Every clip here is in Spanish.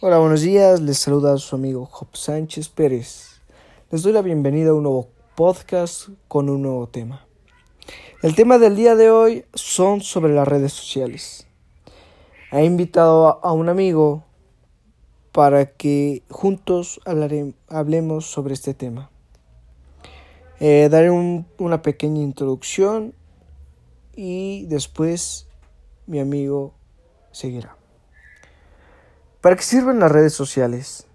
Hola, buenos días. Les saluda su amigo Job Sánchez Pérez. Les doy la bienvenida a un nuevo podcast con un nuevo tema. El tema del día de hoy son sobre las redes sociales. He invitado a un amigo para que juntos hablemos sobre este tema. Eh, daré una pequeña introducción y después mi amigo seguirá. ¿Para qué sirven las redes sociales?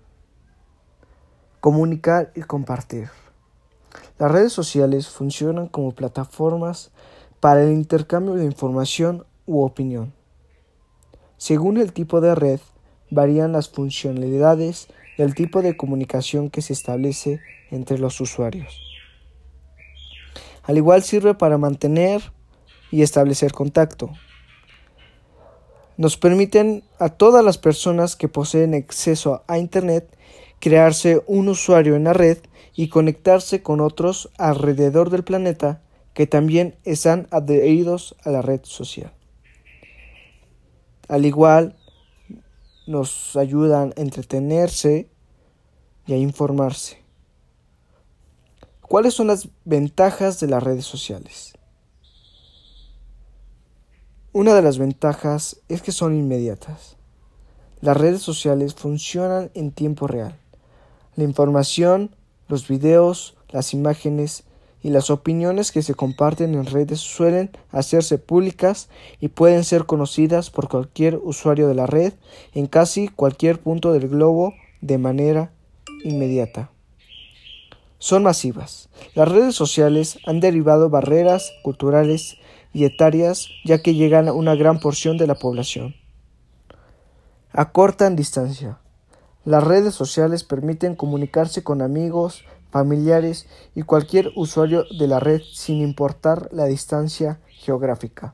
Comunicar y compartir. Las redes sociales funcionan como plataformas para el intercambio de información u opinión. Según el tipo de red, varían las funcionalidades y el tipo de comunicación que se establece entre los usuarios. Al igual sirve para mantener y establecer contacto. Nos permiten a todas las personas que poseen acceso a Internet crearse un usuario en la red y conectarse con otros alrededor del planeta que también están adheridos a la red social. Al igual, nos ayudan a entretenerse y a informarse. ¿Cuáles son las ventajas de las redes sociales? Una de las ventajas es que son inmediatas. Las redes sociales funcionan en tiempo real. La información, los videos, las imágenes y las opiniones que se comparten en redes suelen hacerse públicas y pueden ser conocidas por cualquier usuario de la red en casi cualquier punto del globo de manera inmediata son masivas. Las redes sociales han derivado barreras culturales y etarias ya que llegan a una gran porción de la población. Acortan distancia. Las redes sociales permiten comunicarse con amigos, familiares y cualquier usuario de la red sin importar la distancia geográfica.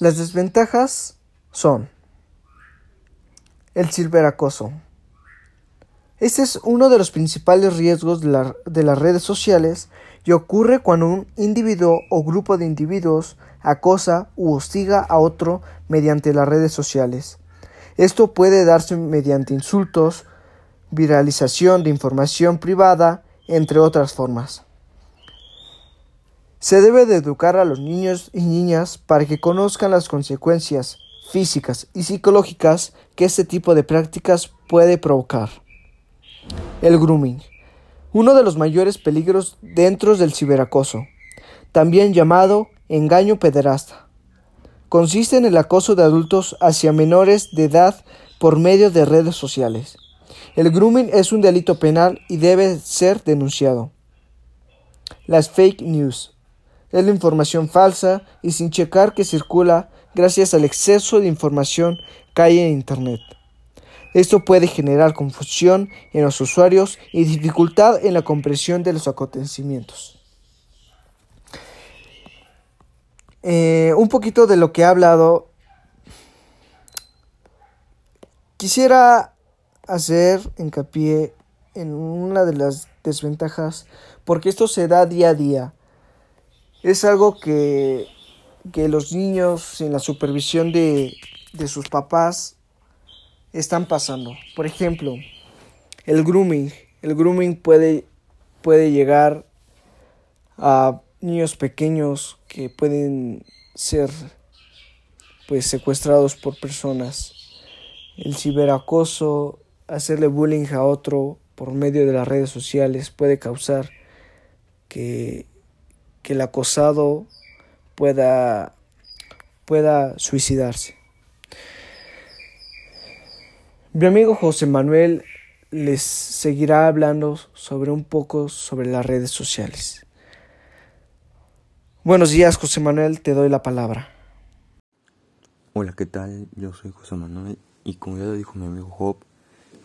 Las desventajas son el ciberacoso. Este es uno de los principales riesgos de, las redes sociales y ocurre cuando un individuo o grupo de individuos acosa u hostiga a otro mediante las redes sociales. Esto puede darse mediante insultos, viralización de información privada, entre otras formas. Se debe de educar a los niños y niñas para que conozcan las consecuencias físicas y psicológicas que este tipo de prácticas puede provocar. El grooming, uno de los mayores peligros dentro del ciberacoso, también llamado engaño pederasta. Consiste en el acoso de adultos hacia menores de edad por medio de redes sociales. El grooming es un delito penal y debe ser denunciado. Las fake news es la información falsa y sin checar que circula gracias al exceso de información que hay en Internet. Esto puede generar confusión en los usuarios y dificultad en la comprensión de los acontecimientos. Eh, un poquito de lo que he hablado. Quisiera hacer hincapié en una de las desventajas, porque esto se da día a día. Es algo que, que los niños, sin la supervisión de, de sus papás, están pasando. Por ejemplo, el grooming. El grooming puede, puede llegar a niños pequeños que pueden ser pues secuestrados por personas. El ciberacoso, hacerle bullying a otro por medio de las redes sociales puede causar que, que el acosado pueda, pueda suicidarse. Mi amigo José Manuel les seguirá hablando sobre un poco sobre las redes sociales. Buenos días José Manuel, te doy la palabra. Hola, ¿qué tal? Yo soy José Manuel y como ya lo dijo mi amigo Job,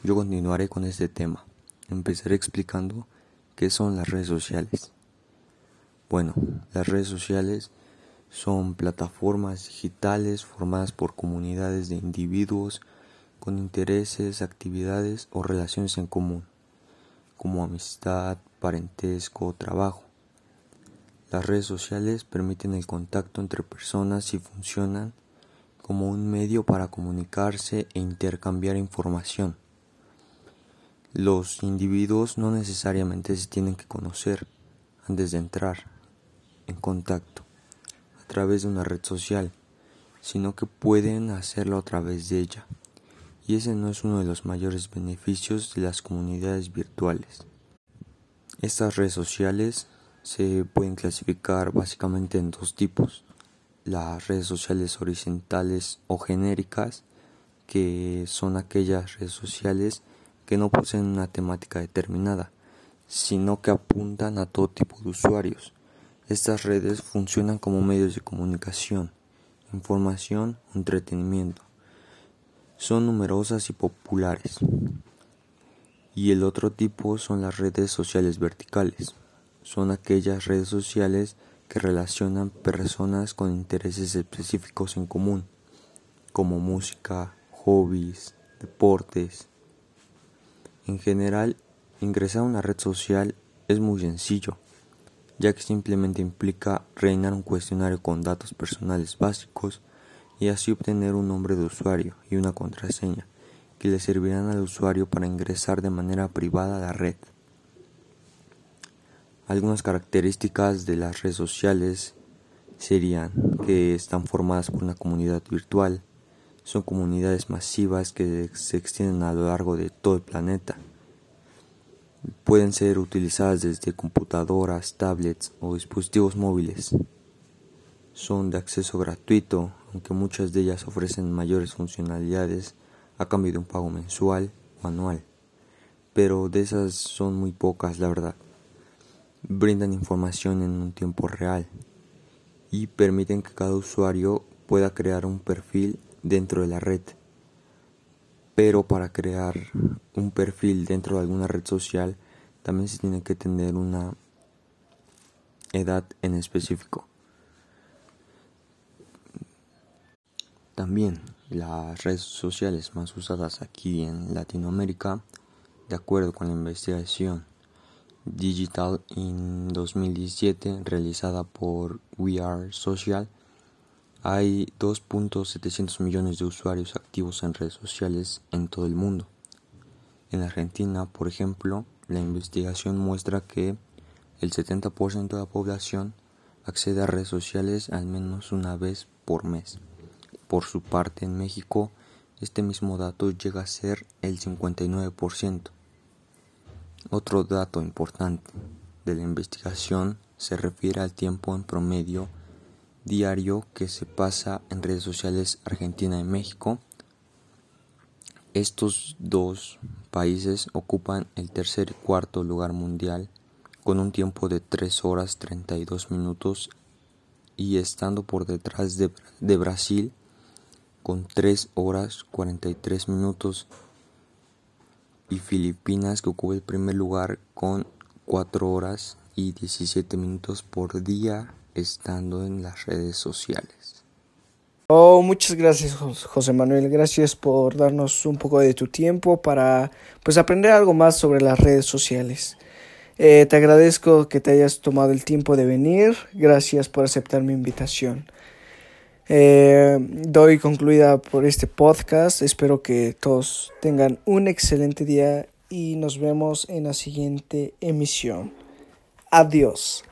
yo continuaré con este tema. Empezaré explicando qué son las redes sociales. Bueno, las redes sociales son plataformas digitales formadas por comunidades de individuos con intereses, actividades o relaciones en común, como amistad, parentesco, trabajo. Las redes sociales permiten el contacto entre personas y funcionan como un medio para comunicarse e intercambiar información. Los individuos no necesariamente se tienen que conocer antes de entrar en contacto a través de una red social, sino que pueden hacerlo a través de ella. Y ese no es uno de los mayores beneficios de las comunidades virtuales. Estas redes sociales se pueden clasificar básicamente en dos tipos. Las redes sociales horizontales o genéricas, que son aquellas redes sociales que no poseen una temática determinada, sino que apuntan a todo tipo de usuarios. Estas redes funcionan como medios de comunicación, información entretenimiento. Son numerosas y populares. Y el otro tipo son las redes sociales verticales. Son aquellas redes sociales que relacionan personas con intereses específicos en común, como música, hobbies, deportes, en general, ingresar a una red social es muy sencillo, ya que simplemente implica rellenar un cuestionario con datos personales básicos y así obtener un nombre de usuario y una contraseña que le servirán al usuario para ingresar de manera privada a la red. Algunas características de las redes sociales serían que están formadas por una comunidad virtual, son comunidades masivas que se extienden a lo largo de todo el planeta. Pueden ser utilizadas desde computadoras, tablets o dispositivos móviles. Son de acceso gratuito, aunque muchas de ellas ofrecen mayores funcionalidades a cambio de un pago mensual o anual. Pero de esas son muy pocas, la verdad. Brindan información en un tiempo real y permiten que cada usuario pueda crear un perfil dentro de la red. Pero para crear un perfil dentro de alguna red social también se tiene que tener una edad en específico. También las redes sociales más usadas aquí en Latinoamérica, de acuerdo con la investigación Digital in 2017 realizada por We Are Social, hay 2.700 millones de usuarios activos en redes sociales en todo el mundo. En Argentina, por ejemplo, la investigación muestra que el 70% de la población accede a redes sociales al menos una vez por mes. Por su parte, en México, este mismo dato llega a ser el 59%. Otro dato importante de la investigación se refiere al tiempo en promedio diario que se pasa en redes sociales Argentina y México. Estos dos países ocupan el tercer y cuarto lugar mundial con un tiempo de 3 horas 32 minutos y estando por detrás de, de Brasil con 3 horas 43 minutos y Filipinas que ocupa el primer lugar con 4 horas y 17 minutos por día estando en las redes sociales. Oh, muchas gracias José Manuel, gracias por darnos un poco de tu tiempo para pues aprender algo más sobre las redes sociales. Eh, te agradezco que te hayas tomado el tiempo de venir, gracias por aceptar mi invitación. Eh, doy concluida por este podcast, espero que todos tengan un excelente día y nos vemos en la siguiente emisión. Adiós.